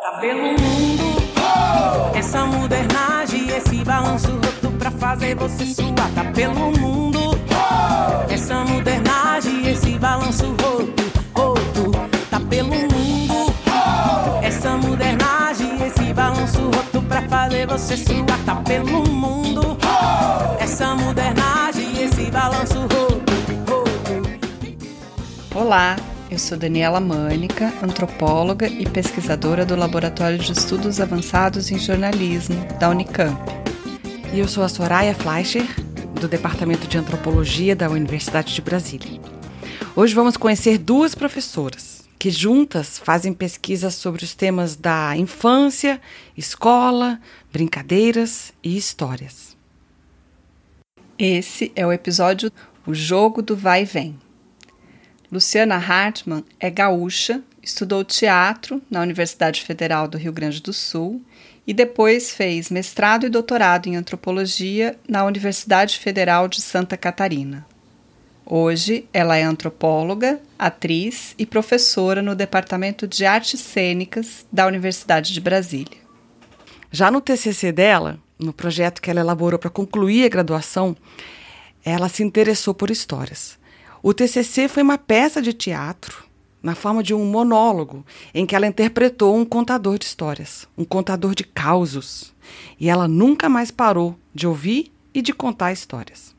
Tá pelo mundo, essa modernagem, esse balanço roto pra fazer você suar. Tá pelo mundo, essa modernagem, esse balanço roto, roto. Tá pelo mundo, essa modernagem, esse balanço roto pra fazer você suar. Tá pelo mundo, essa modernagem, esse balanço roto, roto. Olá, eu sou Daniela Mânica, antropóloga e pesquisadora do Laboratório de Estudos Avançados em Jornalismo da Unicamp. E eu sou a Soraya Fleischer, do Departamento de Antropologia da Universidade de Brasília. Hoje vamos conhecer duas professoras que juntas fazem pesquisas sobre os temas da infância, escola, brincadeiras e histórias. Esse é o episódio O Jogo do Vai e Vem. Luciana Hartmann é gaúcha, estudou teatro na Universidade Federal do Rio Grande do Sul e depois fez mestrado e doutorado em antropologia na Universidade Federal de Santa Catarina. Hoje, ela é antropóloga, atriz e professora no Departamento de Artes Cênicas da Universidade de Brasília. Já no TCC dela, no projeto que ela elaborou para concluir a graduação, ela se interessou por histórias. O TCC foi uma peça de teatro na forma de um monólogo em que ela interpretou um contador de histórias, um contador de causos. E ela nunca mais parou de ouvir e de contar histórias.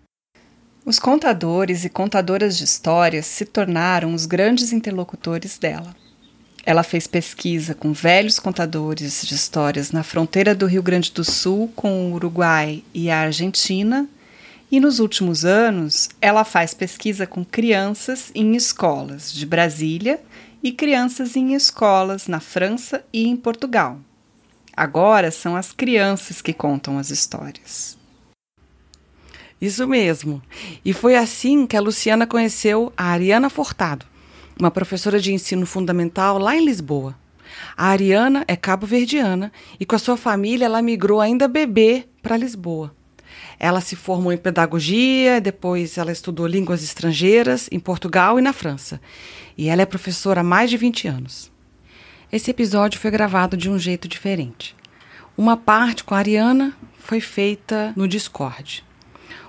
Os contadores e contadoras de histórias se tornaram os grandes interlocutores dela. Ela fez pesquisa com velhos contadores de histórias na fronteira do Rio Grande do Sul com o Uruguai e a Argentina e nos últimos anos, ela faz pesquisa com crianças em escolas de Brasília e crianças em escolas na França e em Portugal. Agora são as crianças que contam as histórias. Isso mesmo. E foi assim que a Luciana conheceu a Ariana Fortado, uma professora de ensino fundamental lá em Lisboa. A Ariana é cabo-verdiana e com a sua família ela migrou ainda bebê para Lisboa. Ela se formou em pedagogia, depois ela estudou línguas estrangeiras em Portugal e na França. E ela é professora há mais de 20 anos. Esse episódio foi gravado de um jeito diferente. Uma parte com a Ariana foi feita no Discord.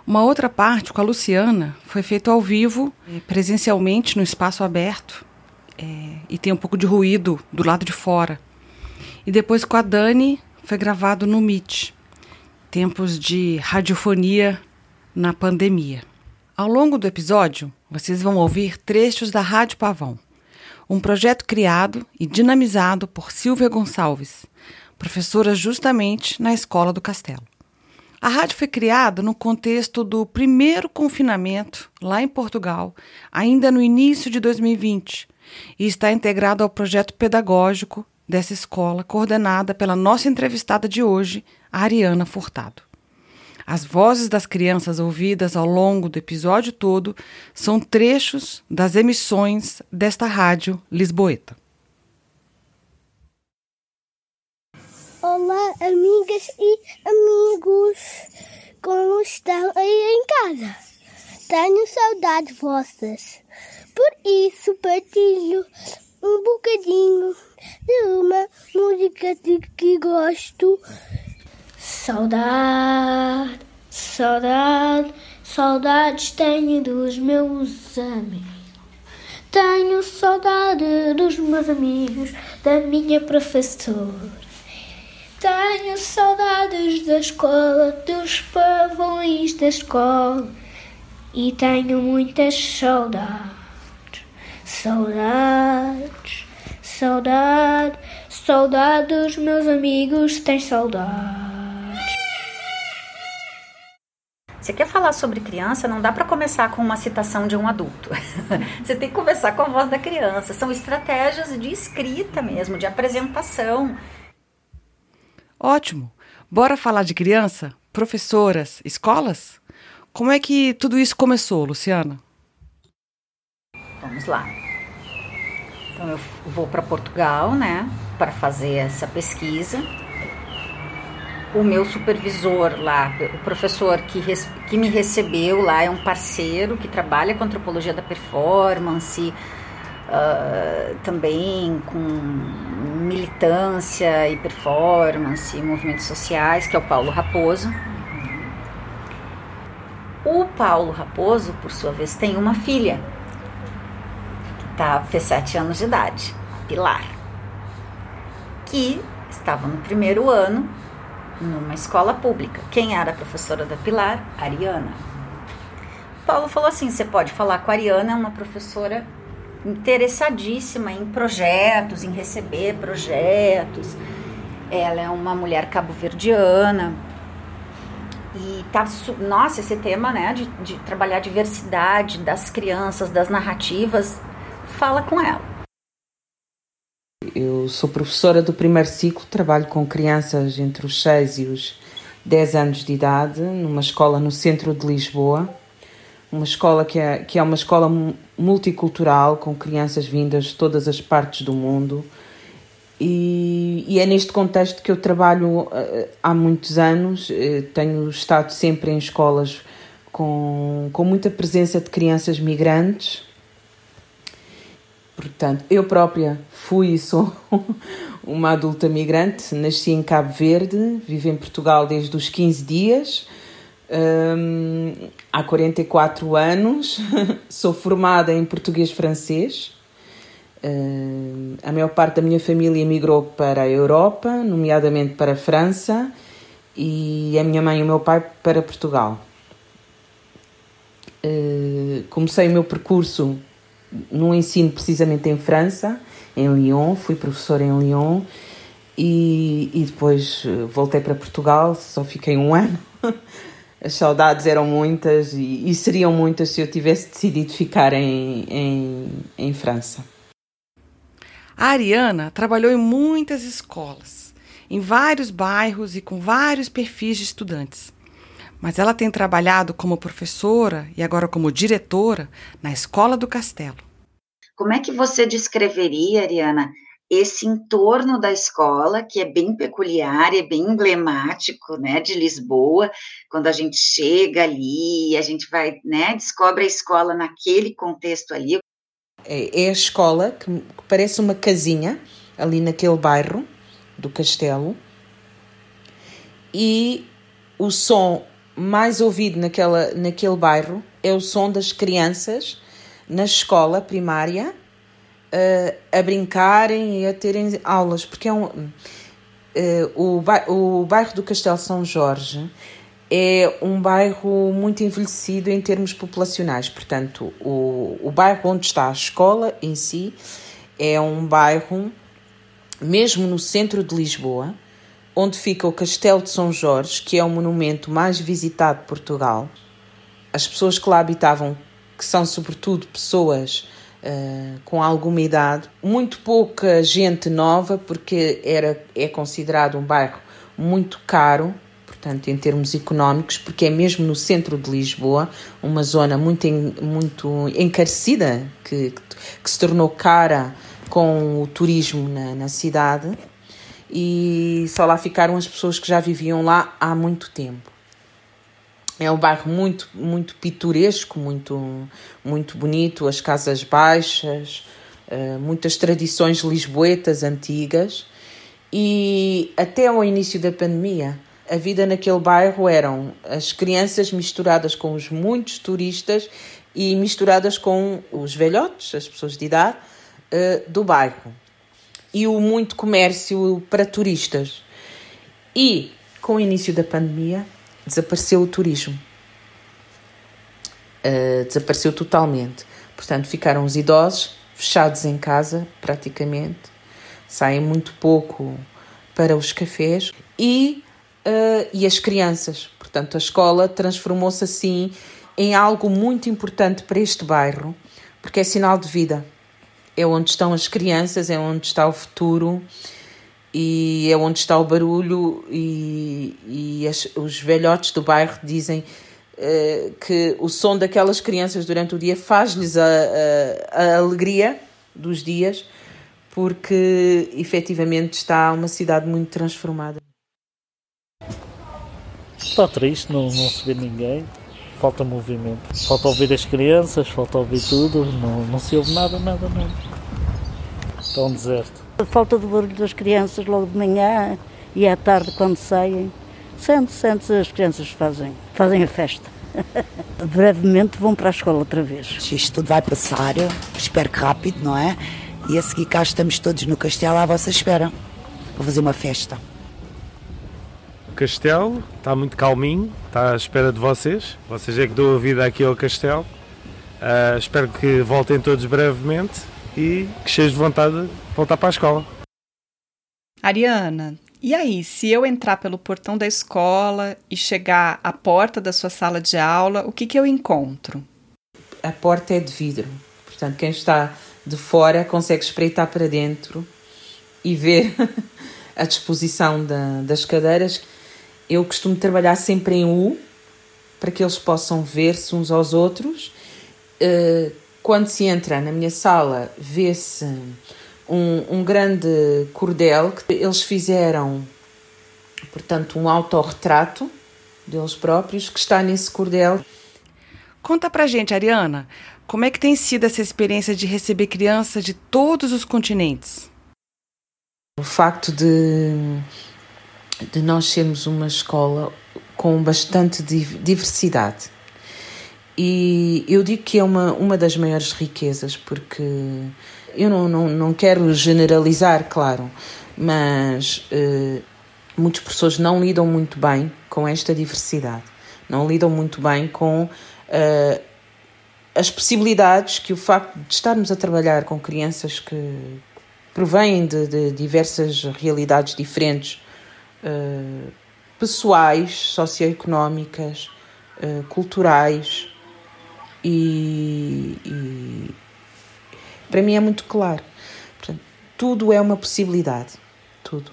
Uma outra parte com a Luciana foi feita ao vivo, eh, presencialmente no espaço aberto, é, e tem um pouco de ruído do lado de fora. E depois com a Dani foi gravado no Meet tempos de radiofonia na pandemia. Ao longo do episódio, vocês vão ouvir trechos da Rádio Pavão, um projeto criado e dinamizado por Silvia Gonçalves, professora justamente na Escola do Castelo. A rádio foi criada no contexto do primeiro confinamento lá em Portugal, ainda no início de 2020, e está integrado ao projeto pedagógico dessa escola, coordenada pela nossa entrevistada de hoje, Ariana Furtado. As vozes das crianças ouvidas ao longo do episódio todo são trechos das emissões desta rádio lisboeta. Olá, amigas e amigos, como estão aí em casa? Tenho saudades vossas, por isso partilho um bocadinho uma música de que gosto Saudade, saudade, saudades tenho dos meus amigos. Tenho saudade dos meus amigos, da minha professora. Tenho saudades da escola, dos pavões da escola. E tenho muitas saudades, saudades, saudade, saudade dos meus amigos, tem saudade. Você quer falar sobre criança, não dá para começar com uma citação de um adulto. Você tem que começar com a voz da criança. São estratégias de escrita mesmo, de apresentação. Ótimo. Bora falar de criança? Professoras, escolas? Como é que tudo isso começou, Luciana? Vamos lá. Então eu vou para Portugal, né, para fazer essa pesquisa o meu supervisor lá, o professor que, que me recebeu lá é um parceiro que trabalha com antropologia da performance, uh, também com militância e performance, movimentos sociais, que é o Paulo Raposo. O Paulo Raposo, por sua vez, tem uma filha tá, fez sete anos de idade, Pilar, que estava no primeiro ano numa escola pública. Quem era a professora da Pilar? Ariana. Paulo falou assim: você pode falar com a Ariana, é uma professora interessadíssima em projetos, em receber projetos. Ela é uma mulher cabo-verdiana. E tá, nossa, esse tema, né, de, de trabalhar a diversidade das crianças, das narrativas, fala com ela. Eu sou professora do primeiro ciclo, trabalho com crianças entre os 6 e os 10 anos de idade, numa escola no centro de Lisboa uma escola que é, que é uma escola multicultural, com crianças vindas de todas as partes do mundo. E, e é neste contexto que eu trabalho uh, há muitos anos. Uh, tenho estado sempre em escolas com, com muita presença de crianças migrantes. Portanto, eu própria fui e sou uma adulta migrante. Nasci em Cabo Verde, vivo em Portugal desde os 15 dias um, há 44 anos, sou formada em português-francês. Uh, a maior parte da minha família emigrou para a Europa, nomeadamente para a França, e a minha mãe e o meu pai para Portugal. Uh, comecei o meu percurso no ensino precisamente em França, em Lyon, fui professora em Lyon e, e depois voltei para Portugal, só fiquei um ano as saudades eram muitas e, e, seriam muitas se eu tivesse decidido ficar em, em, em França. A Ariana trabalhou em muitas escolas, em vários bairros e com vários perfis de estudantes. Mas ela tem trabalhado como professora e agora como diretora na Escola do Castelo. Como é que você descreveria, Ariana, esse entorno da escola, que é bem peculiar, é bem emblemático, né, de Lisboa, quando a gente chega ali, a gente vai, né, descobre a escola naquele contexto ali. É, é a escola que parece uma casinha ali naquele bairro do castelo e o som mais ouvido naquela, naquele bairro é o som das crianças na escola primária uh, a brincarem e a terem aulas, porque é um, uh, o, o bairro do Castelo São Jorge é um bairro muito envelhecido em termos populacionais, portanto, o, o bairro onde está a escola em si é um bairro, mesmo no centro de Lisboa, onde fica o Castelo de São Jorge, que é o monumento mais visitado de Portugal. As pessoas que lá habitavam, que são sobretudo pessoas Uh, com alguma idade, muito pouca gente nova, porque era, é considerado um bairro muito caro, portanto, em termos económicos, porque é mesmo no centro de Lisboa, uma zona muito, muito encarecida, que, que se tornou cara com o turismo na, na cidade, e só lá ficaram as pessoas que já viviam lá há muito tempo. É um bairro muito, muito pitoresco, muito, muito bonito, as casas baixas, uh, muitas tradições lisboetas antigas. E até ao início da pandemia, a vida naquele bairro eram as crianças misturadas com os muitos turistas e misturadas com os velhotes, as pessoas de idade, uh, do bairro. E o muito comércio para turistas. E com o início da pandemia, desapareceu o turismo. Uh, desapareceu totalmente. Portanto, ficaram os idosos fechados em casa, praticamente, saem muito pouco para os cafés e, uh, e as crianças. Portanto, a escola transformou-se assim em algo muito importante para este bairro, porque é sinal de vida. É onde estão as crianças, é onde está o futuro e é onde está o barulho e, e as, os velhotes do bairro dizem uh, que o som daquelas crianças durante o dia faz-lhes a, a, a, alegria dos dias porque efetivamente está uma cidade muito transformada. Está triste, não, não se vê ninguém, falta movimento, falta ouvir as crianças, falta ouvir tudo, não, não se ouve nada, nada, nada. Está um deserto. A falta do barulho das crianças logo de manhã e à tarde quando saem. Sente, sente, as crianças fazem, fazem a festa. Brevemente vão para a escola outra vez. Isto tudo vai passar, espero que rápido, não é? E a seguir cá estamos todos no castelo à vossa espera. Vou fazer uma festa. O castelo está muito calminho, está à espera de vocês. Vocês é que dão a vida aqui ao castelo. Uh, espero que voltem todos brevemente e que cheios de vontade de voltar para a escola. Ariana, e aí, se eu entrar pelo portão da escola e chegar à porta da sua sala de aula, o que, que eu encontro? A porta é de vidro, portanto, quem está de fora consegue espreitar para dentro e ver a disposição da, das cadeiras. Eu costumo trabalhar sempre em U para que eles possam ver-se uns aos outros. Uh, quando se entra na minha sala, vê-se um, um grande cordel que eles fizeram, portanto, um autorretrato deles próprios que está nesse cordel. Conta pra gente, Ariana, como é que tem sido essa experiência de receber crianças de todos os continentes? O facto de, de nós sermos uma escola com bastante diversidade. E eu digo que é uma, uma das maiores riquezas, porque eu não, não, não quero generalizar, claro, mas uh, muitas pessoas não lidam muito bem com esta diversidade, não lidam muito bem com uh, as possibilidades que o facto de estarmos a trabalhar com crianças que provêm de, de diversas realidades diferentes, uh, pessoais, socioeconómicas, culturais e, e para mim é muito claro. Portanto, tudo é uma possibilidade. Tudo.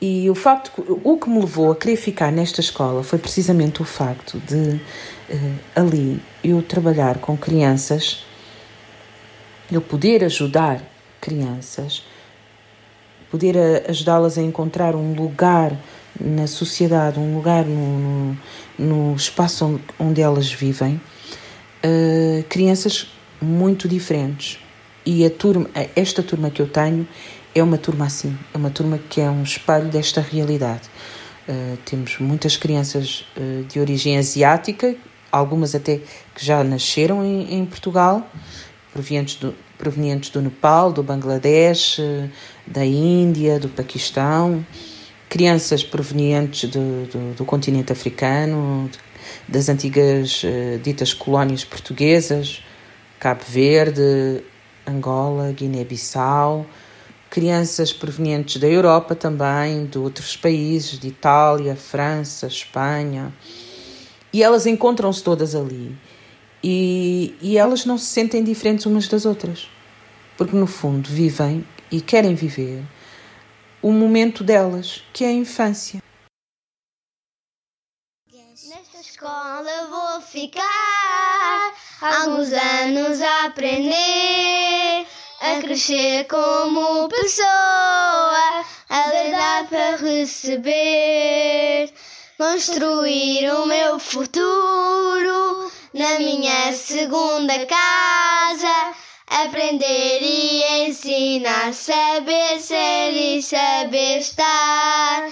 E o facto, o que me levou a querer ficar nesta escola foi precisamente o facto de uh, ali eu trabalhar com crianças, eu poder ajudar crianças, poder ajudá-las a encontrar um lugar na sociedade, um lugar no, no, no espaço onde, onde, elas vivem, uh, crianças muito diferentes, e a turma, esta turma que eu tenho é uma turma assim, é uma turma que é um espelho desta realidade. Uh, temos muitas crianças uh, de origem asiática, algumas até que já nasceram em, em Portugal, provenientes do, provenientes do Nepal, do Bangladesh, da Índia, do Paquistão, crianças provenientes do, do, do continente africano, das antigas ditas colónias portuguesas, Cabo Verde, Angola, Guiné-Bissau, crianças provenientes da Europa também, de outros países, de Itália, França, Espanha. E elas encontram-se todas ali. E, e elas não se sentem diferentes umas das outras. Porque, no fundo, vivem e querem viver o momento delas, que é a infância. Escola vou ficar alguns anos a aprender, a crescer como pessoa, a lidar para receber, construir o meu futuro na minha segunda casa. Aprender e ensinar, saber ser e saber estar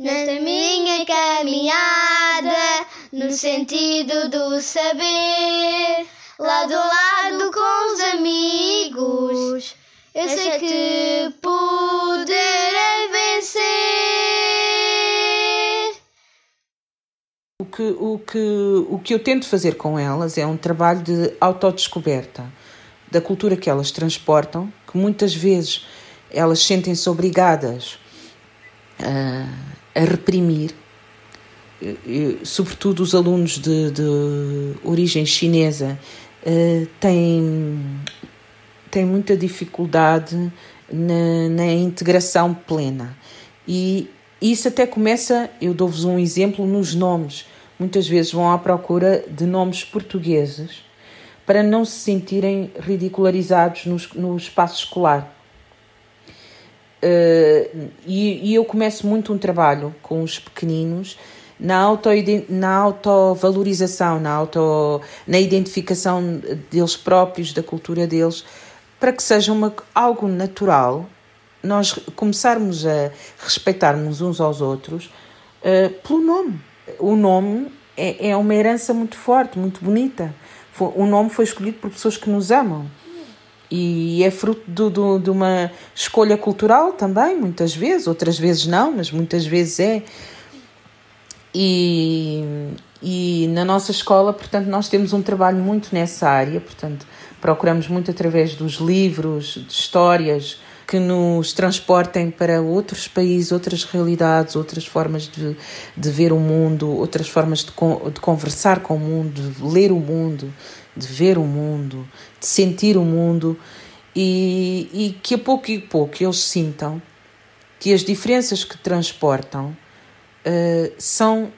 nesta minha caminhada, no sentido do saber, lado a lado com os amigos, eu sei que poderei vencer. O que, o, que, o que eu tento fazer com elas é um trabalho de autodescoberta da cultura que elas transportam, que muitas vezes elas sentem-se obrigadas a a reprimir, sobretudo os alunos de, de origem chinesa, uh, têm, têm muita dificuldade na, na integração plena. E isso até começa, eu dou-vos um exemplo, nos nomes. Muitas vezes vão à procura de nomes portugueses para não se sentirem ridicularizados no, no espaço escolar. Uh, e, e, eu começo muito um trabalho com os pequeninos na, auto, na autovalorização, na, auto, na identificação deles próprios, da cultura deles, para que seja uma, algo natural, nós começarmos a respeitarmos uns aos outros uh, pelo nome. O nome é, é uma herança muito forte, muito bonita. O nome foi escolhido por pessoas que nos amam. E é fruto do, do, de uma escolha cultural também, muitas vezes, outras vezes não, mas muitas vezes é. E, e na nossa escola, portanto, nós temos um trabalho muito nessa área, portanto, procuramos muito através dos livros, de histórias que nos transportem para outros países, outras realidades, outras formas de, de ver o mundo, outras formas de, de conversar com o mundo, de ler o mundo, de ver o mundo, de sentir o mundo. E, e que a pouco e pouco eles sintam que as diferenças que transportam uh, são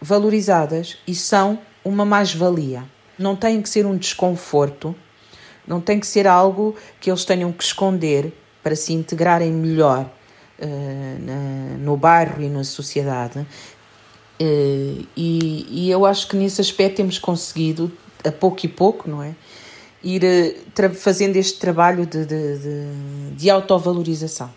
valorizadas e são uma mais-valia. Não tem que ser um desconforto, não tem que ser algo que eles tenham que esconder para se integrarem melhor uh, na, no bairro e na sociedade. Uh, e, e eu acho que nesse aspecto temos conseguido, a pouco e pouco, não é? Ir fazendo este trabalho de, de, de, de autovalorização.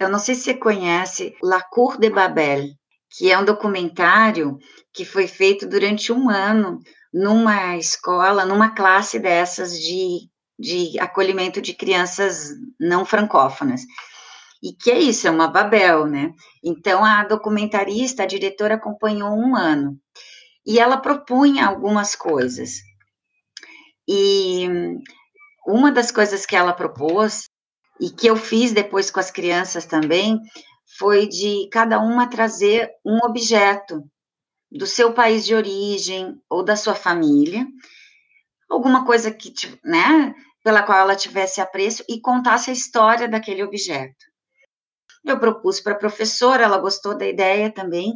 Eu não sei se você conhece La Cour de Babel, que é um documentário que foi feito durante um ano numa escola, numa classe dessas de, de acolhimento de crianças não francófonas. E que é isso, é uma Babel, né? Então, a documentarista, a diretora, acompanhou um ano. E ela propunha algumas coisas. E uma das coisas que ela propôs, e que eu fiz depois com as crianças também, foi de cada uma trazer um objeto do seu país de origem ou da sua família, alguma coisa que, né, pela qual ela tivesse apreço e contasse a história daquele objeto. Eu propus para a professora, ela gostou da ideia também,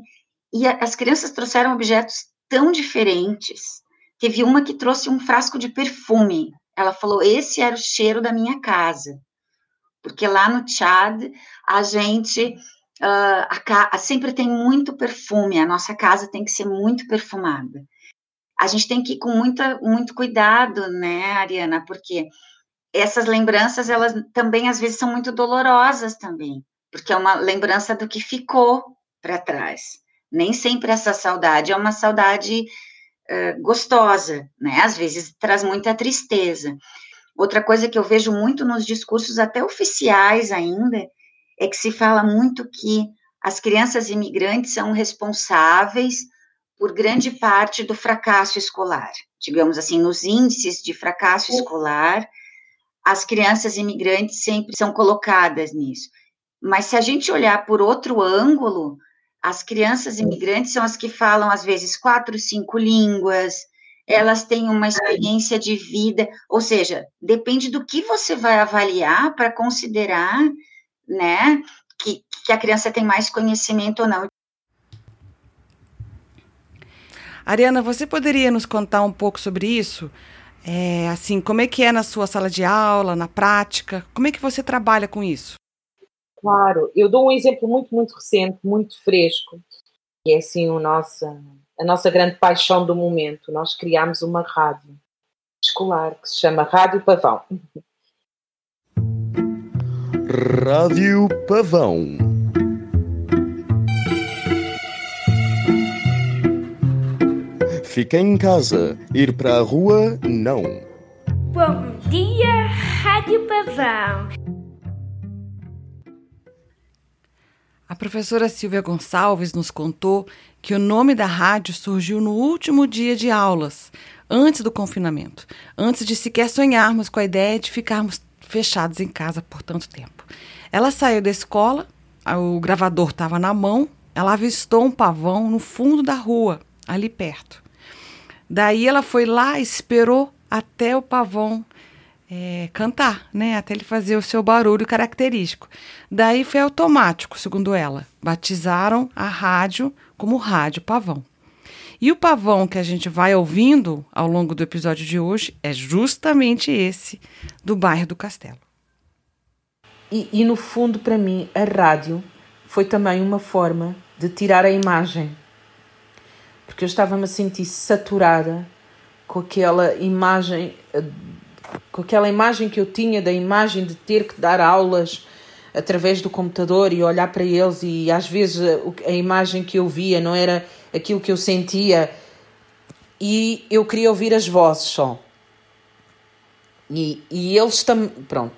e a, as crianças trouxeram objetos tão diferentes. Teve uma que trouxe um frasco de perfume. Ela falou: esse era o cheiro da minha casa. Porque lá no Tchad, a gente uh, a, sempre tem muito perfume, a nossa casa tem que ser muito perfumada. A gente tem que ir com muita, muito cuidado, né, Ariana, porque essas lembranças, elas também às vezes são muito dolorosas também, porque é uma lembrança do que ficou para trás. Nem sempre essa saudade é uma saudade uh, gostosa, né? Às vezes traz muita tristeza. Outra coisa que eu vejo muito nos discursos, até oficiais ainda, é que se fala muito que as crianças imigrantes são responsáveis por grande parte do fracasso escolar. Digamos assim, nos índices de fracasso escolar, as crianças imigrantes sempre são colocadas nisso. Mas se a gente olhar por outro ângulo, as crianças imigrantes são as que falam, às vezes, quatro, cinco línguas, elas têm uma experiência de vida, ou seja, depende do que você vai avaliar para considerar né, que, que a criança tem mais conhecimento ou não. Ariana, você poderia nos contar um pouco sobre isso? É, assim, como é que é na sua sala de aula, na prática? Como é que você trabalha com isso? Claro, eu dou um exemplo muito, muito recente, muito fresco, que é assim o nossa, a nossa grande paixão do momento. Nós criámos uma rádio escolar que se chama Rádio Pavão. Rádio Pavão. Fica em casa, ir para a rua, não. Bom dia, Rádio Pavão. A professora Silvia Gonçalves nos contou que o nome da rádio surgiu no último dia de aulas, antes do confinamento, antes de sequer sonharmos com a ideia de ficarmos fechados em casa por tanto tempo. Ela saiu da escola, o gravador estava na mão, ela avistou um pavão no fundo da rua, ali perto. Daí ela foi lá, esperou até o pavão é, cantar, né? Até ele fazer o seu barulho característico. Daí foi automático, segundo ela. Batizaram a rádio como Rádio Pavão. E o pavão que a gente vai ouvindo ao longo do episódio de hoje é justamente esse do bairro do Castelo. E, e no fundo, para mim, a rádio foi também uma forma de tirar a imagem. Porque eu estava-me a sentir saturada com aquela imagem eh, com aquela imagem que eu tinha da imagem de ter que dar aulas através do computador e olhar para eles e às vezes a, imagem que eu via não era aquilo que eu sentia e eu queria ouvir as vozes só. E, e eles também, pronto,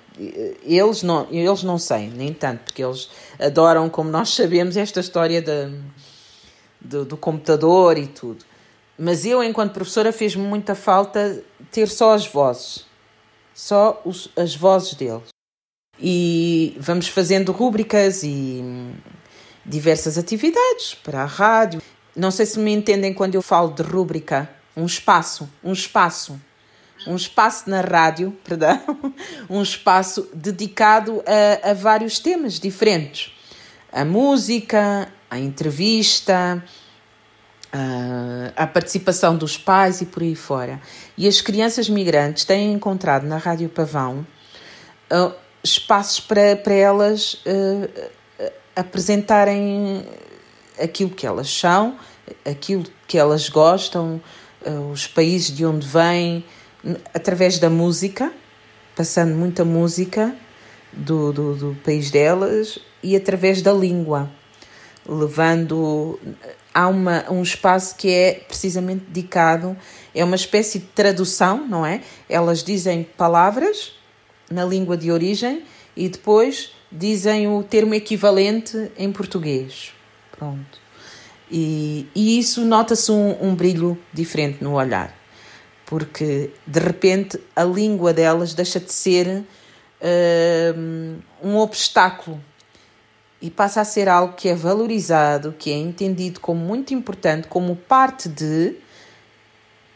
eles não, eles não sei, nem tanto, porque eles adoram, como nós sabemos, esta história de, do, do computador e tudo. Mas eu, enquanto professora, fez-me muita falta ter só as vozes, só os, as vozes deles. E vamos fazendo rúbricas e diversas atividades para a rádio. Não sei se me entendem quando eu falo de rúbrica, um espaço, um espaço um espaço na rádio, perdão, um espaço dedicado a, a vários temas diferentes. A música, a entrevista, a, a participação dos pais e por aí fora. E as crianças migrantes têm encontrado na Rádio Pavão uh, espaços para, para elas uh, apresentarem aquilo que elas são, aquilo que elas gostam, uh, os países de onde vêm, através da música, passando muita música do, do, do país delas e através da língua, levando. Há uma, um espaço que é precisamente dedicado, é uma espécie de tradução, não é? Elas dizem palavras na língua de origem e depois dizem o termo equivalente em português. Pronto. E, e isso nota-se um, um brilho diferente no olhar porque de repente a língua delas deixa de ser uh, um obstáculo e passa a ser algo que é valorizado, que é entendido como muito importante, como parte de,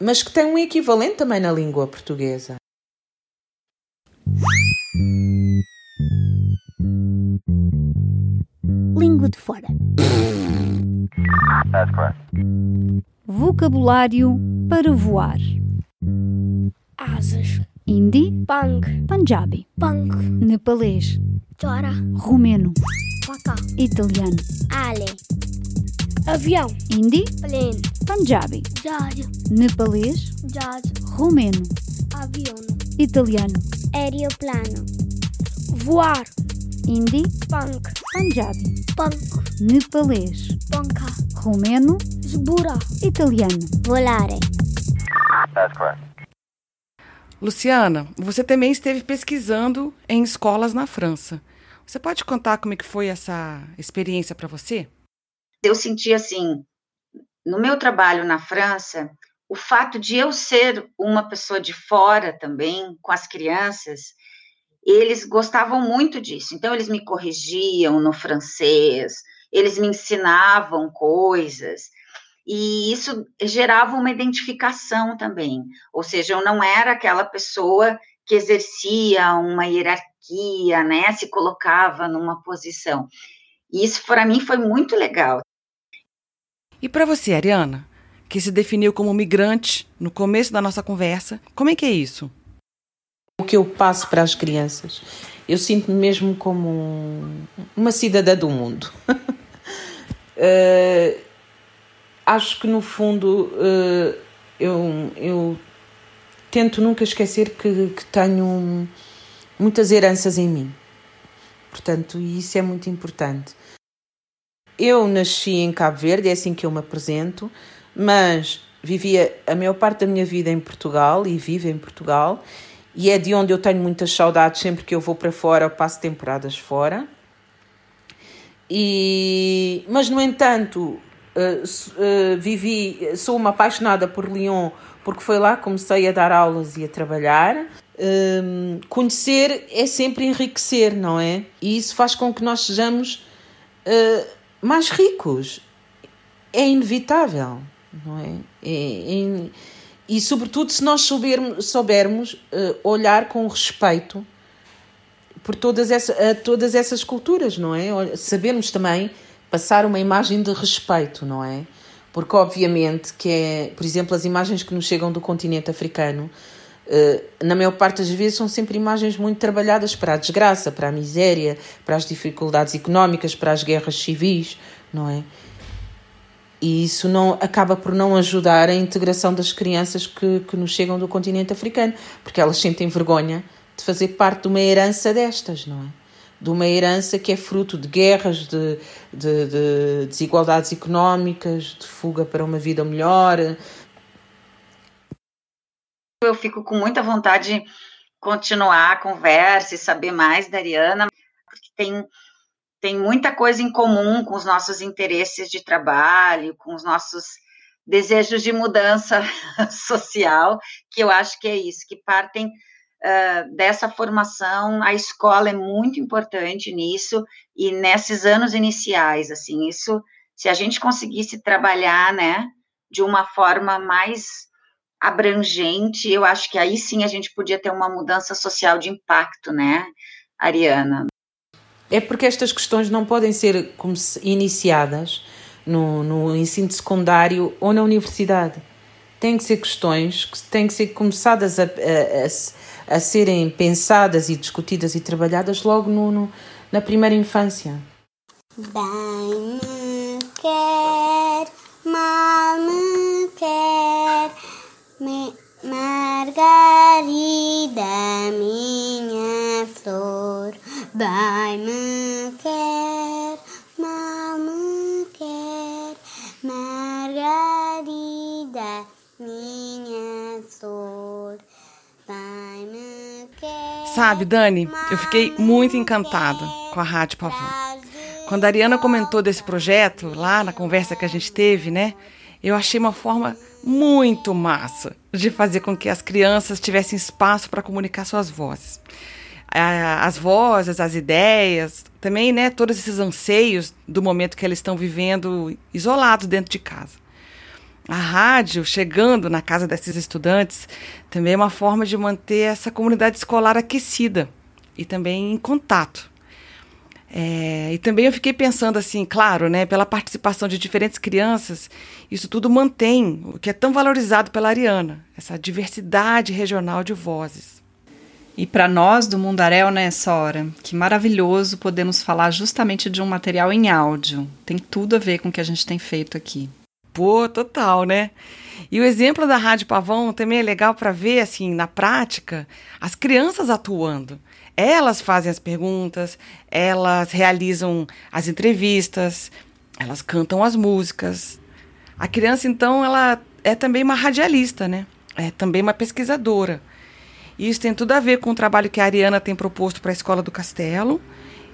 mas que tem um equivalente também na língua portuguesa. Língua de fora. Vocabulário para voar. Asas, hindi, pang, punjabi, pang, nepalês, chora, romeno, paca, italiano, ale, avião, hindi, plane, punjabi, jazz, nepalês, jazz, romeno, avião, italiano, aeroplano, voar, hindi, punk, punjabi, punk, nepalês, panca, romeno, sbura, italiano, volare. That's correct. Luciana, você também esteve pesquisando em escolas na França. Você pode contar como é que foi essa experiência para você? Eu senti assim, no meu trabalho na França, o fato de eu ser uma pessoa de fora também, com as crianças, eles gostavam muito disso. Então, eles me corrigiam no francês, eles me ensinavam coisas e isso gerava uma identificação também, ou seja, eu não era aquela pessoa que exercia uma hierarquia, né, se colocava numa posição. E isso para mim foi muito legal. E para você, Ariana, que se definiu como migrante no começo da nossa conversa, como é que é isso? O que eu passo para as crianças, eu sinto-me mesmo como uma cidadã do mundo. uh, acho que no fundo uh, eu, eu tento nunca esquecer que, que tenho muitas heranças em mim. Portanto, isso é muito importante. Eu nasci em Cabo Verde, é assim que eu me apresento, mas vivia a maior parte da minha vida em Portugal e vivo em Portugal, e é de onde eu tenho muitas saudades sempre que eu vou para fora, eu passo temporadas fora. E, mas, no entanto, Uh, uh, vivi, sou uma apaixonada por Lyon porque foi lá que comecei a dar aulas e a trabalhar. Uh, conhecer é sempre enriquecer, não é? E isso faz com que nós sejamos mais ricos. É inevitável, não é? é, é e, sobretudo, se nós soubermos, soubermos olhar com respeito por todas, essa, todas essas culturas, não é? Sabemos também passar uma imagem de respeito, não é? Porque, obviamente, que é, por exemplo, as imagens que nos chegam do continente africano, na maior parte das vezes, são sempre imagens muito trabalhadas para a desgraça, para a miséria, para as dificuldades económicas, para as guerras civis, não é? E isso não acaba por não ajudar a integração das crianças que, que nos chegam do continente africano, porque elas sentem vergonha de fazer parte de uma herança destas, não é? De uma herança que é fruto de guerras, de, de, de desigualdades económicas, de fuga para uma vida melhor. Eu fico com muita vontade de continuar a conversa e saber mais da Ariana, porque tem, tem muita coisa em comum com os nossos interesses de trabalho, com os nossos desejos de mudança social, que eu acho que é isso, que partem uh, dessa formação, a escola é muito importante nisso, e nesses anos iniciais, assim, isso, se a gente conseguisse trabalhar, né, de uma forma mais abrangente, eu acho que aí sim a gente podia ter uma mudança social de impacto, né, Ariana? É porque estas questões não podem ser iniciadas no, no ensino secundário ou na universidade. Têm que ser questões que têm que ser começadas a, a, a, a serem pensadas e discutidas e trabalhadas logo no, no na primeira infância. Bem quer, mal me Margarida, minha flor, bem me quer, mal me quer, Margarida, minha flor, bem me quer. Sabe, Dani, eu fiquei muito encantada com a Rádio Pavão. Quando a Ariana comentou desse projeto, lá na conversa que a gente teve, né? Eu achei uma forma muito massa de fazer com que as crianças tivessem espaço para comunicar suas vozes. As vozes, as ideias, também, né, todos esses anseios do momento que eles estão vivendo isolados dentro de casa. A rádio chegando na casa desses estudantes também é uma forma de manter essa comunidade escolar aquecida e também em contato. É, e também eu fiquei pensando assim, claro, né, pela participação de diferentes crianças, isso tudo mantém o que é tão valorizado pela Ariana, essa diversidade regional de vozes. E para nós do Mundaréu, né, Sora, que maravilhoso podemos falar justamente de um material em áudio. Tem tudo a ver com o que a gente tem feito aqui. Pô, total, né? E o exemplo da Rádio Pavão também é legal para ver, assim, na prática, as crianças atuando. Elas fazem as perguntas, elas realizam as entrevistas, elas cantam as músicas. A criança, então, ela é também uma radialista, né? É também uma pesquisadora. E isso tem tudo a ver com o trabalho que a Ariana tem proposto para a Escola do Castelo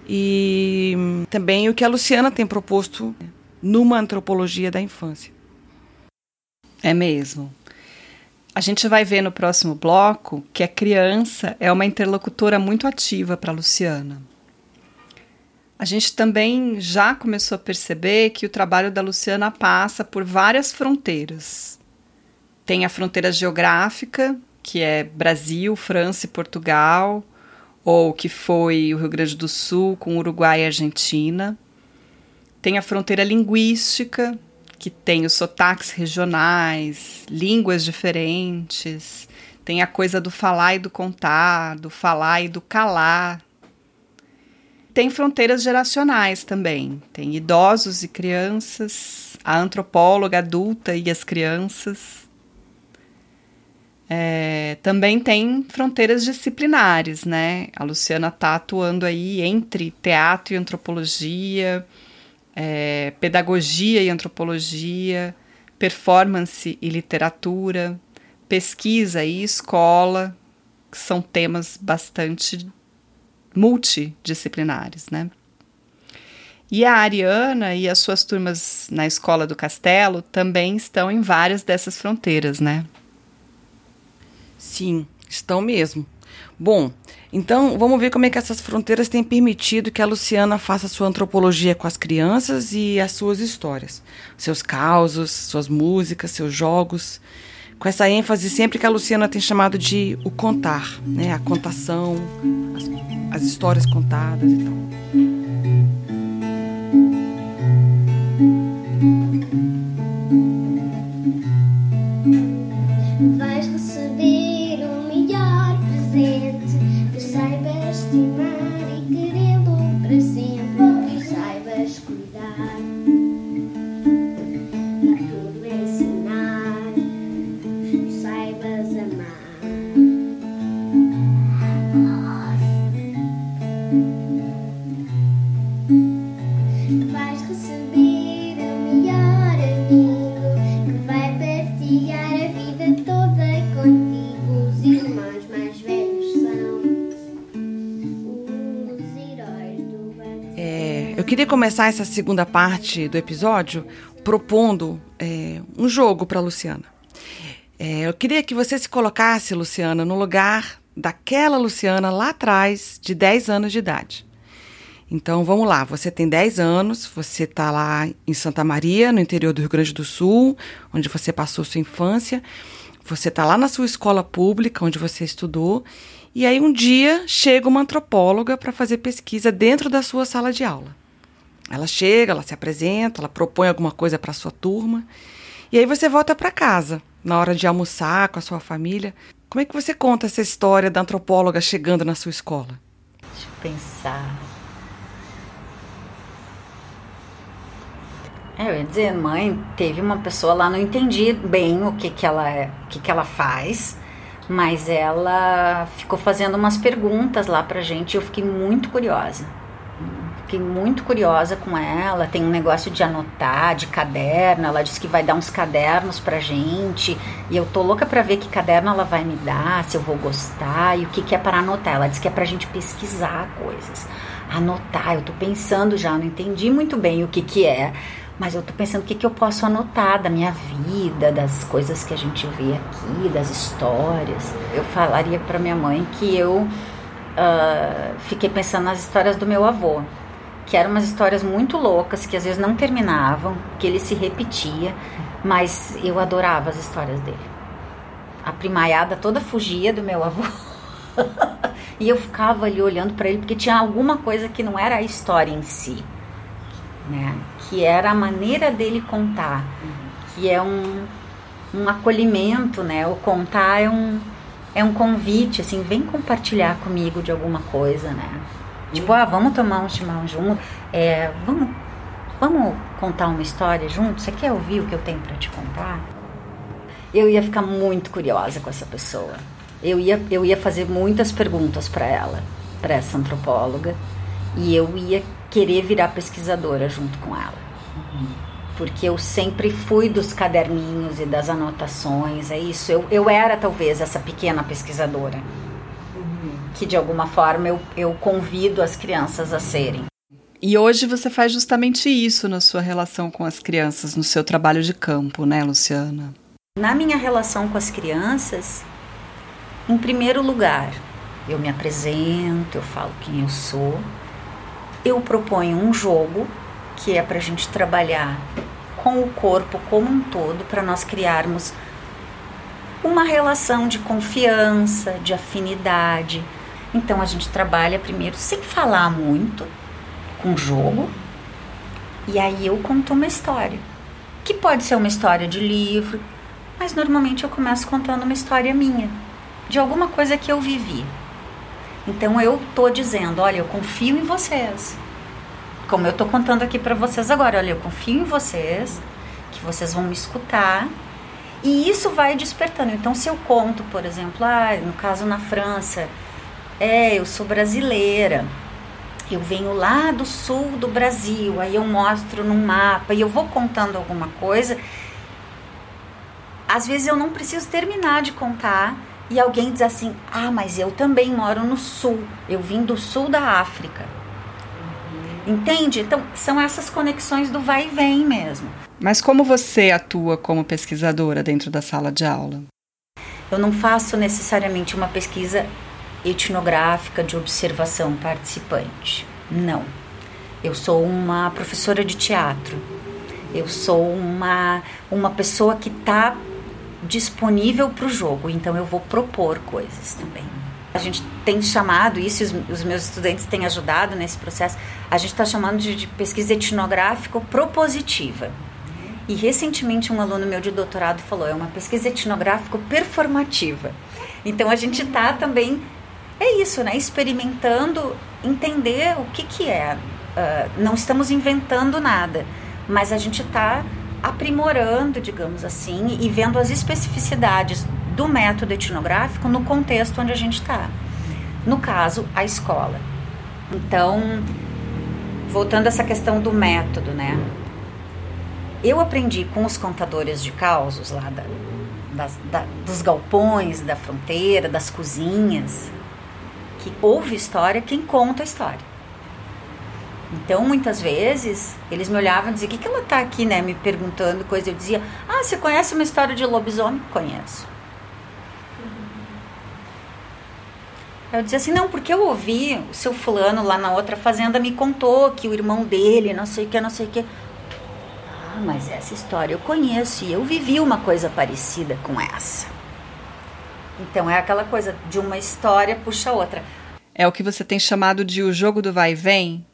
e também o que a Luciana tem proposto numa antropologia da infância. É mesmo. A gente vai ver no próximo bloco que a criança é uma interlocutora muito ativa para Luciana. A gente também já começou a perceber que o trabalho da Luciana passa por várias fronteiras. Tem a fronteira geográfica, que é Brasil, França e Portugal, ou que foi o Rio Grande do Sul com Uruguai e Argentina. Tem a fronteira linguística, que tem os sotaques regionais, línguas diferentes, tem a coisa do falar e do contar, do falar e do calar. Tem fronteiras geracionais também, tem idosos e crianças, a antropóloga adulta e as crianças. É, também tem fronteiras disciplinares, né? A Luciana está atuando aí entre teatro e antropologia, é, pedagogia e antropologia, performance e literatura, pesquisa e escola, que são temas bastante multidisciplinares, né? E a Ariana e as suas turmas na Escola do Castelo também estão em várias dessas fronteiras, né? Sim, estão mesmo. Bom, então vamos ver como é que essas fronteiras têm permitido que a Luciana faça sua antropologia com as crianças e as suas histórias, seus causos, suas músicas, seus jogos, com essa ênfase sempre que a Luciana tem chamado de o contar, né? A contação, as, as histórias contadas e tal. misty man. Começar essa segunda parte do episódio propondo é, um jogo para Luciana. É, eu queria que você se colocasse, Luciana, no lugar daquela Luciana lá atrás, de 10 anos de idade. Então vamos lá, você tem 10 anos, você está lá em Santa Maria, no interior do Rio Grande do Sul, onde você passou sua infância. Você está lá na sua escola pública, onde você estudou, e aí um dia chega uma antropóloga para fazer pesquisa dentro da sua sala de aula. Ela chega, ela se apresenta, ela propõe alguma coisa para sua turma, e aí você volta para casa, na hora de almoçar com a sua família. Como é que você conta essa história da antropóloga chegando na sua escola? Deixa eu pensar. É, eu ia dizer, mãe, teve uma pessoa lá, não entendi bem o que, que, ela, é, o que, que ela faz, mas ela ficou fazendo umas perguntas lá pra gente e eu fiquei muito curiosa. Fiquei muito curiosa com ela. Tem um negócio de anotar, de caderno. Ela disse que vai dar uns cadernos pra gente. E eu tô louca pra ver que caderno ela vai me dar, se eu vou gostar e o que, que é para anotar. Ela disse que é pra gente pesquisar coisas. Anotar, eu tô pensando já, não entendi muito bem o que, que é. Mas eu tô pensando o que, que eu posso anotar da minha vida, das coisas que a gente vê aqui, das histórias. Eu falaria para minha mãe que eu ah, fiquei pensando nas histórias do meu avô, que eram umas histórias muito loucas, que às vezes não terminavam, que ele se repetia, mas eu adorava as histórias dele. A primaiada toda fugia do meu avô. e eu ficava ali olhando para ele porque tinha alguma coisa que não era a história em si, né? Que era a maneira dele contar, que é um, um acolhimento, né? O contar é um é um convite, assim, vem compartilhar comigo de alguma coisa, né? Tipo, ah, vamos tomar um chimarrão junto, é, vamos, vamos contar uma história junto? Você quer ouvir o que eu tenho para te contar? Eu ia ficar muito curiosa com essa pessoa. Eu ia, eu ia fazer muitas perguntas para ela, para essa antropóloga, e eu ia querer virar pesquisadora junto com ela. Porque eu sempre fui dos caderninhos e das anotações, é isso. Eu, eu era talvez essa pequena pesquisadora, que de alguma forma eu, eu convido as crianças a serem. E hoje você faz justamente isso na sua relação com as crianças, no seu trabalho de campo, né, Luciana? Na minha relação com as crianças, em primeiro lugar, eu me apresento, eu falo quem eu sou, eu proponho um jogo que é para a gente trabalhar com o corpo como um todo, para nós criarmos uma relação de confiança, de afinidade. Então a gente trabalha primeiro sem falar muito, com jogo, e aí eu conto uma história, que pode ser uma história de livro, mas normalmente eu começo contando uma história minha, de alguma coisa que eu vivi. Então eu tô dizendo, olha, eu confio em vocês. Como eu tô contando aqui para vocês agora, olha, eu confio em vocês, que vocês vão me escutar. E isso vai despertando. Então se eu conto, por exemplo, ah, no caso na França, é, eu sou brasileira. Eu venho lá do sul do Brasil, aí eu mostro num mapa e eu vou contando alguma coisa. Às vezes eu não preciso terminar de contar e alguém diz assim: Ah, mas eu também moro no sul, eu vim do sul da África. Entende? Então, são essas conexões do vai e vem mesmo. Mas como você atua como pesquisadora dentro da sala de aula? Eu não faço necessariamente uma pesquisa etnográfica de observação participante. Não. Eu sou uma professora de teatro. Eu sou uma, uma pessoa que está disponível para o jogo, então eu vou propor coisas também. A gente tem chamado isso, os, os meus estudantes têm ajudado nesse processo, a gente está chamando de, de pesquisa etnográfica propositiva. E recentemente um aluno meu de doutorado falou, é uma pesquisa etnográfica performativa. Então a gente está também, é isso, né? Experimentando, entender o que, que é. Uh, não estamos inventando nada, mas a gente está aprimorando, digamos assim, e vendo as especificidades do método etnográfico no contexto onde a gente está. No caso, a escola. Então, voltando a essa questão do método, né? Eu aprendi com os contadores de causos lá da, da, dos galpões, da fronteira, das cozinhas, que ouve história quem conta a história. Então, muitas vezes, eles me olhavam e diziam: O que, que ela está aqui, né? Me perguntando coisa. Eu dizia: Ah, você conhece uma história de lobisomem? Conheço. Eu dizia assim: Não, porque eu ouvi o seu fulano lá na outra fazenda me contou que o irmão dele, não sei o que, não sei o que. Ah, mas essa história eu conheço e eu vivi uma coisa parecida com essa. Então, é aquela coisa de uma história puxa outra. É o que você tem chamado de o jogo do vai e vem?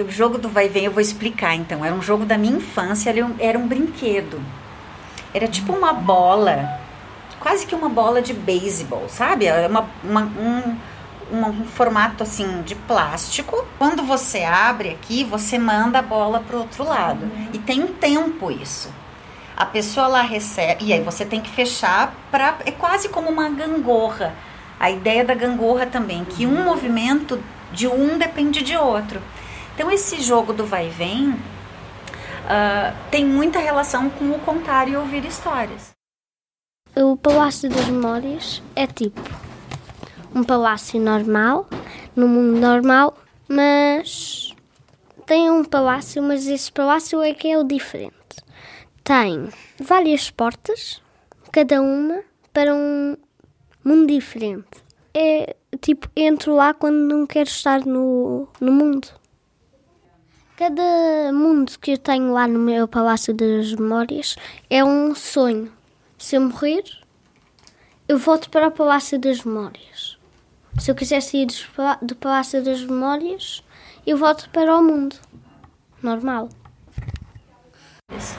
O jogo do vai e vem eu vou explicar então. Era um jogo da minha infância, era um brinquedo. Era tipo uma bola, quase que uma bola de beisebol, sabe? Uma, uma, um, um, formato assim de plástico. Quando você abre aqui, você manda a bola para o outro lado. E tem um tempo isso. A pessoa lá recebe. E aí você tem que fechar para. É quase como uma gangorra. A ideia da gangorra também, que um movimento de um depende de outro. Então, esse jogo do vai e vem uh, tem muita relação com o contar e ouvir histórias. O Palácio das Memórias é tipo um palácio normal, no mundo normal, mas tem um palácio, mas esse palácio é que é o diferente. Tem várias portas, cada uma para um mundo diferente. É tipo, entro lá quando não quero estar no, no mundo. Cada mundo que eu tenho lá no meu Palácio das Memórias é um sonho. Se eu morrer, eu volto para o Palácio das Memórias. Se eu quiser sair do Palácio das Memórias, eu volto para o mundo normal.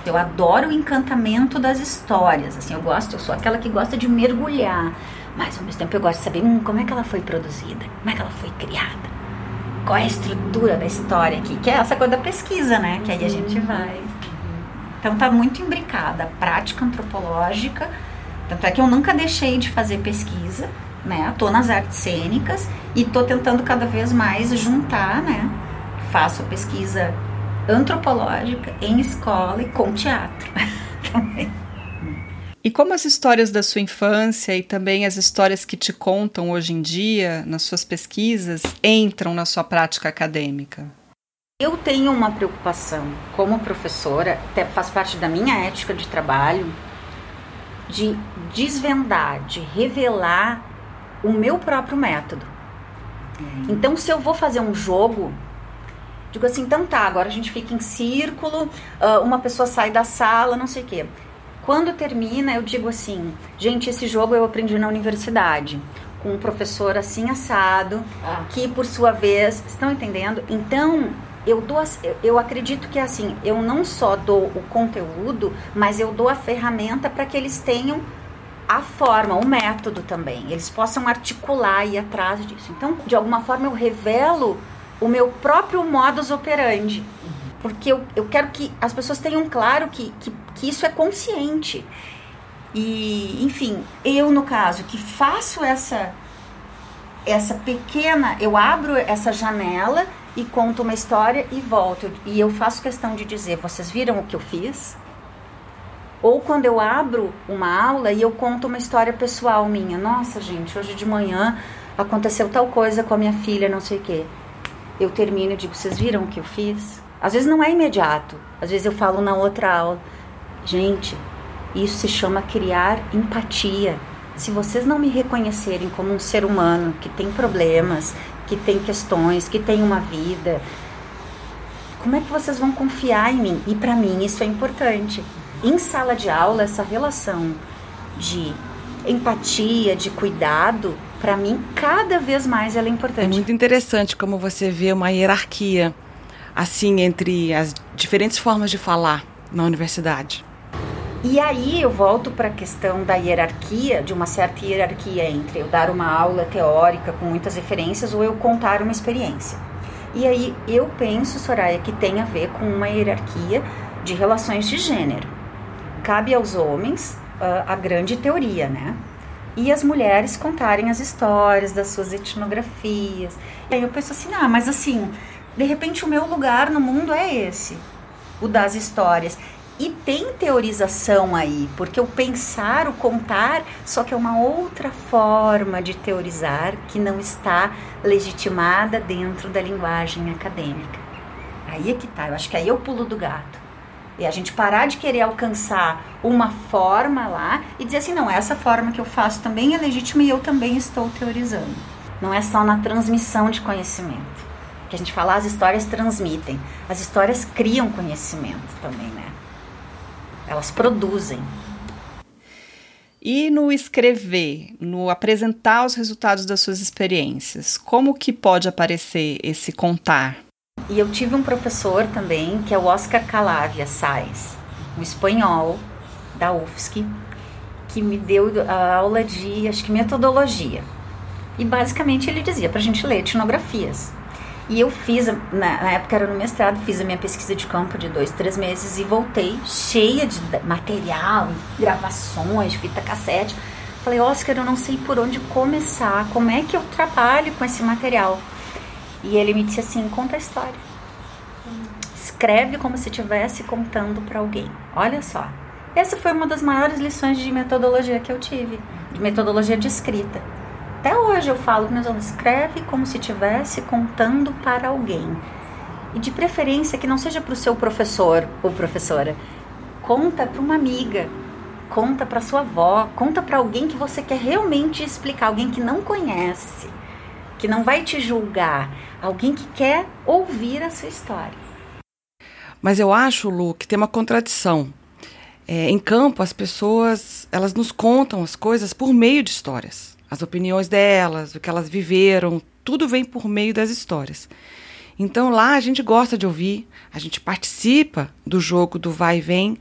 Eu adoro o encantamento das histórias, assim, eu gosto, eu sou aquela que gosta de mergulhar, mas ao mesmo tempo eu gosto de saber hum, como é que ela foi produzida, como é que ela foi criada qual é a estrutura da história aqui, que é essa coisa da pesquisa, né? Que aí a gente uhum. vai. Então tá muito imbricada a prática antropológica, tanto é que eu nunca deixei de fazer pesquisa, né? Tô nas artes cênicas e tô tentando cada vez mais juntar, né? Faço pesquisa antropológica em escola e com teatro também. E como as histórias da sua infância e também as histórias que te contam hoje em dia, nas suas pesquisas, entram na sua prática acadêmica? Eu tenho uma preocupação como professora, até faz parte da minha ética de trabalho, de desvendar, de revelar o meu próprio método. Hum. Então, se eu vou fazer um jogo, digo assim, então tá, agora a gente fica em círculo, uma pessoa sai da sala, não sei o quê. Quando termina, eu digo assim, gente, esse jogo eu aprendi na universidade com um professor assim assado, ah. que por sua vez, estão entendendo? Então, eu dou eu acredito que assim, eu não só dou o conteúdo, mas eu dou a ferramenta para que eles tenham a forma, o método também, eles possam articular e ir atrás disso. Então, de alguma forma eu revelo o meu próprio modus operandi porque eu, eu quero que as pessoas tenham claro que, que, que isso é consciente. E, enfim, eu no caso que faço essa essa pequena, eu abro essa janela e conto uma história e volto. E eu faço questão de dizer, vocês viram o que eu fiz? Ou quando eu abro uma aula e eu conto uma história pessoal minha. Nossa, gente, hoje de manhã aconteceu tal coisa com a minha filha, não sei o quê. Eu termino e digo, vocês viram o que eu fiz? Às vezes não é imediato. Às vezes eu falo na outra aula, gente, isso se chama criar empatia. Se vocês não me reconhecerem como um ser humano que tem problemas, que tem questões, que tem uma vida, como é que vocês vão confiar em mim? E para mim isso é importante. Em sala de aula, essa relação de empatia, de cuidado, para mim cada vez mais ela é importante. É muito interessante como você vê uma hierarquia assim entre as diferentes formas de falar na universidade. E aí eu volto para a questão da hierarquia, de uma certa hierarquia entre eu dar uma aula teórica com muitas referências ou eu contar uma experiência. E aí eu penso, Soraya, que tem a ver com uma hierarquia de relações de gênero. Cabe aos homens uh, a grande teoria, né? E as mulheres contarem as histórias das suas etnografias. E aí eu penso assim, ah, mas assim, de repente o meu lugar no mundo é esse, o das histórias. E tem teorização aí, porque o pensar, o contar, só que é uma outra forma de teorizar que não está legitimada dentro da linguagem acadêmica. Aí é que tá, eu acho que aí é o pulo do gato. E a gente parar de querer alcançar uma forma lá e dizer assim, não, essa forma que eu faço também é legítima e eu também estou teorizando. Não é só na transmissão de conhecimento. Que a gente fala, as histórias transmitem. As histórias criam conhecimento também, né? Elas produzem. E no escrever, no apresentar os resultados das suas experiências, como que pode aparecer esse contar? E eu tive um professor também, que é o Oscar Calavia Sais, um espanhol da UFSC, que me deu a aula de, acho que metodologia. E basicamente ele dizia para a gente ler etnografias. E eu fiz, na, época era no mestrado, fiz a minha pesquisa de campo de dois, três meses e voltei cheia de material, gravações, fita cassete. Falei, Oscar, eu não sei por onde começar, como é que eu trabalho com esse material? E ele me disse assim: conta a história. Escreve como se estivesse contando para alguém. Olha só. Essa foi uma das maiores lições de metodologia que eu tive, de metodologia de escrita. Até hoje eu falo que meus alunos, escreve como se estivesse contando para alguém. E de preferência que não seja para o seu professor ou professora. Conta para uma amiga, conta para sua avó, conta para alguém que você quer realmente explicar, alguém que não conhece, que não vai te julgar, alguém que quer ouvir a sua história. Mas eu acho, Lu, que tem uma contradição. É, em campo, as pessoas elas nos contam as coisas por meio de histórias as opiniões delas, o que elas viveram, tudo vem por meio das histórias. Então lá a gente gosta de ouvir, a gente participa do jogo do vai e vem,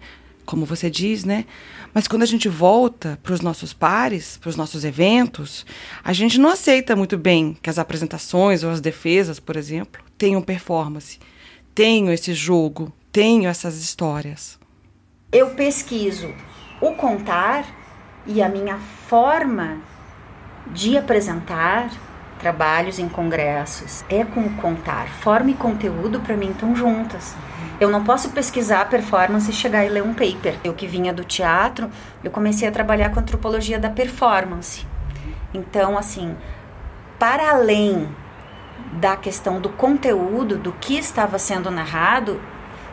como você diz, né? Mas quando a gente volta para os nossos pares, para os nossos eventos, a gente não aceita muito bem que as apresentações ou as defesas, por exemplo, tenham performance, tenham esse jogo, tenham essas histórias. Eu pesquiso o contar e a minha forma de apresentar trabalhos em congressos é com o contar. Forma e conteúdo para mim estão juntas. Eu não posso pesquisar performance e chegar e ler um paper. Eu que vinha do teatro, eu comecei a trabalhar com antropologia da performance. Então, assim, para além da questão do conteúdo, do que estava sendo narrado,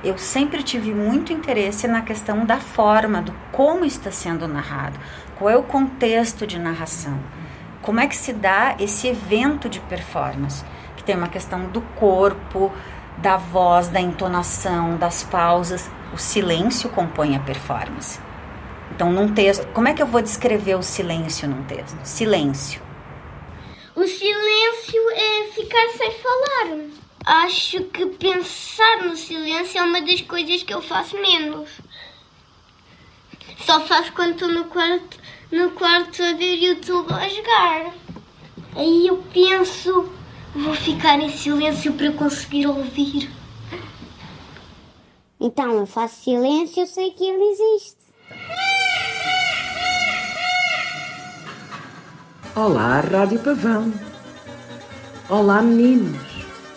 eu sempre tive muito interesse na questão da forma, do como está sendo narrado, qual é o contexto de narração como é que se dá esse evento de performance, que tem uma questão do corpo, da voz, da entonação, das pausas. O silêncio compõe a performance. Então, num texto, como é que eu vou descrever o silêncio num texto? Silêncio. O silêncio é ficar sem falar. Acho que pensar no silêncio é uma das coisas que eu faço menos. Só faço quando estou no quarto no quarto a ver YouTube a jogar. Aí eu penso, vou ficar em silêncio para conseguir ouvir. Então eu faço silêncio, eu sei que ele existe. Olá, Rádio Pavão. Olá, meninos.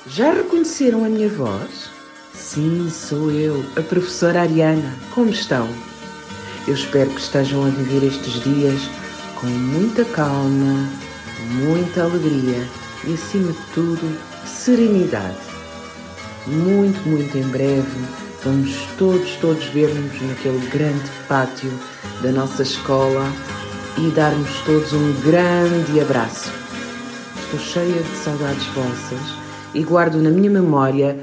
Já reconheceram a minha voz? Sim, sou eu, a professora Ariana. Como estão? Eu espero que estejam a viver estes dias com muita calma, muita alegria e, acima de tudo, serenidade. Muito, muito em breve vamos todos, todos ver-nos naquele grande pátio da nossa escola e darmos todos um grande abraço. Estou cheia de saudades vossas e guardo na minha memória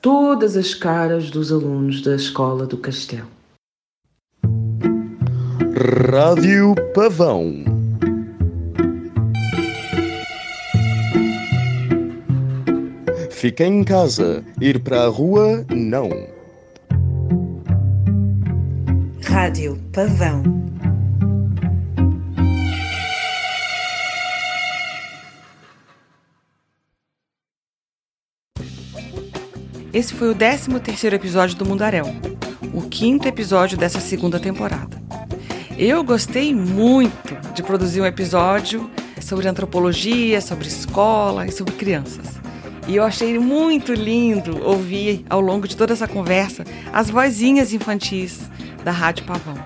todas as caras dos alunos da Escola do Castelo. Rádio Pavão. Fiquem em casa, ir para a rua, não. Rádio Pavão. Esse foi o 13 terceiro episódio do Mundaréu, o quinto episódio dessa segunda temporada. Eu gostei muito de produzir um episódio sobre antropologia, sobre escola e sobre crianças. E eu achei muito lindo ouvir ao longo de toda essa conversa as vozinhas infantis da Rádio Pavão.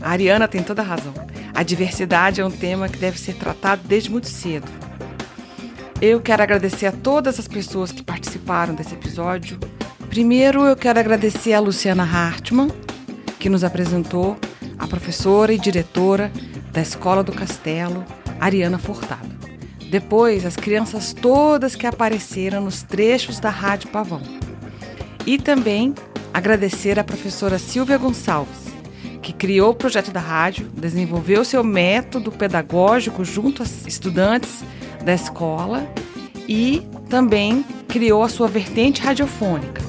A Ariana tem toda a razão. A diversidade é um tema que deve ser tratado desde muito cedo. Eu quero agradecer a todas as pessoas que participaram desse episódio. Primeiro, eu quero agradecer a Luciana Hartmann, que nos apresentou, a professora e diretora da Escola do Castelo, Ariana Furtado. Depois, as crianças todas que apareceram nos trechos da Rádio Pavão. E também agradecer a professora Silvia Gonçalves, que criou o projeto da rádio, desenvolveu seu método pedagógico junto aos estudantes da escola e também criou a sua vertente radiofônica,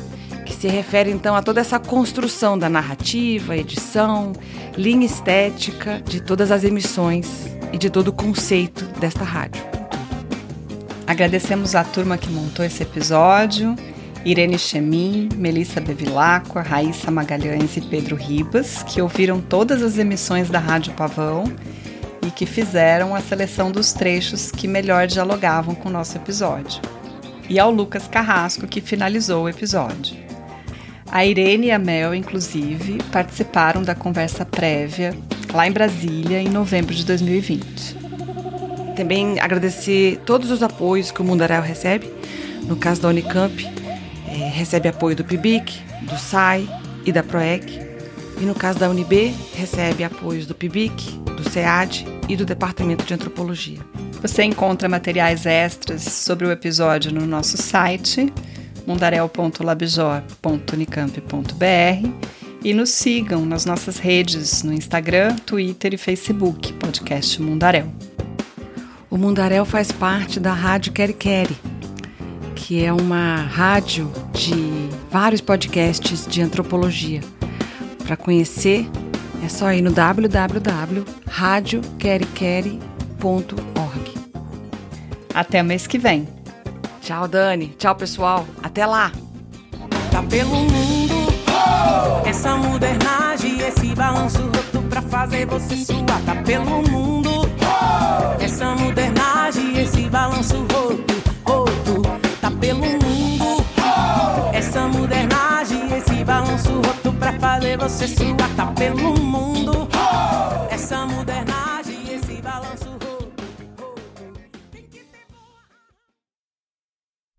que se refere então a toda essa construção da narrativa, edição, linha estética de todas as emissões e de todo o conceito desta rádio. Agradecemos a turma que montou esse episódio. Irene Chemin, Melissa Bevilacqua, Raíssa Magalhães e Pedro Ribas, que ouviram todas as emissões da Rádio Pavão e que fizeram a seleção dos trechos que melhor dialogavam com o nosso episódio. E ao Lucas Carrasco, que finalizou o episódio. A Irene e a Mel, inclusive, participaram da conversa prévia lá em Brasília em novembro de 2020. Também agradecer todos os apoios que o Mundaréu recebe. No caso da Unicamp, é, recebe apoio do PIBIC, do SAI e da PROEC. E no caso da UNB, recebe apoios do PIBIC, do SEAD e do Departamento de Antropologia. Você encontra materiais extras sobre o episódio no nosso site mundarel.labjor.unicamp.br e nos sigam nas nossas redes no Instagram, Twitter e Facebook, podcast Mundarel. O Mundarel faz parte da Rádio Queri Queri, que é uma rádio de vários podcasts de antropologia. Para conhecer, é só ir no www.radioqueriqueri.org. Até mês que vem. Tchau, Dani. Tchau, pessoal. Até lá. Tá pelo mundo essa modernagem, esse balanço roto pra fazer você suar. Tá pelo mundo essa modernagem, esse balanço roto, roto, tá pelo mundo. Essa modernagem, esse balanço roto pra fazer você suar, tá pelo mundo. Essa modernagem.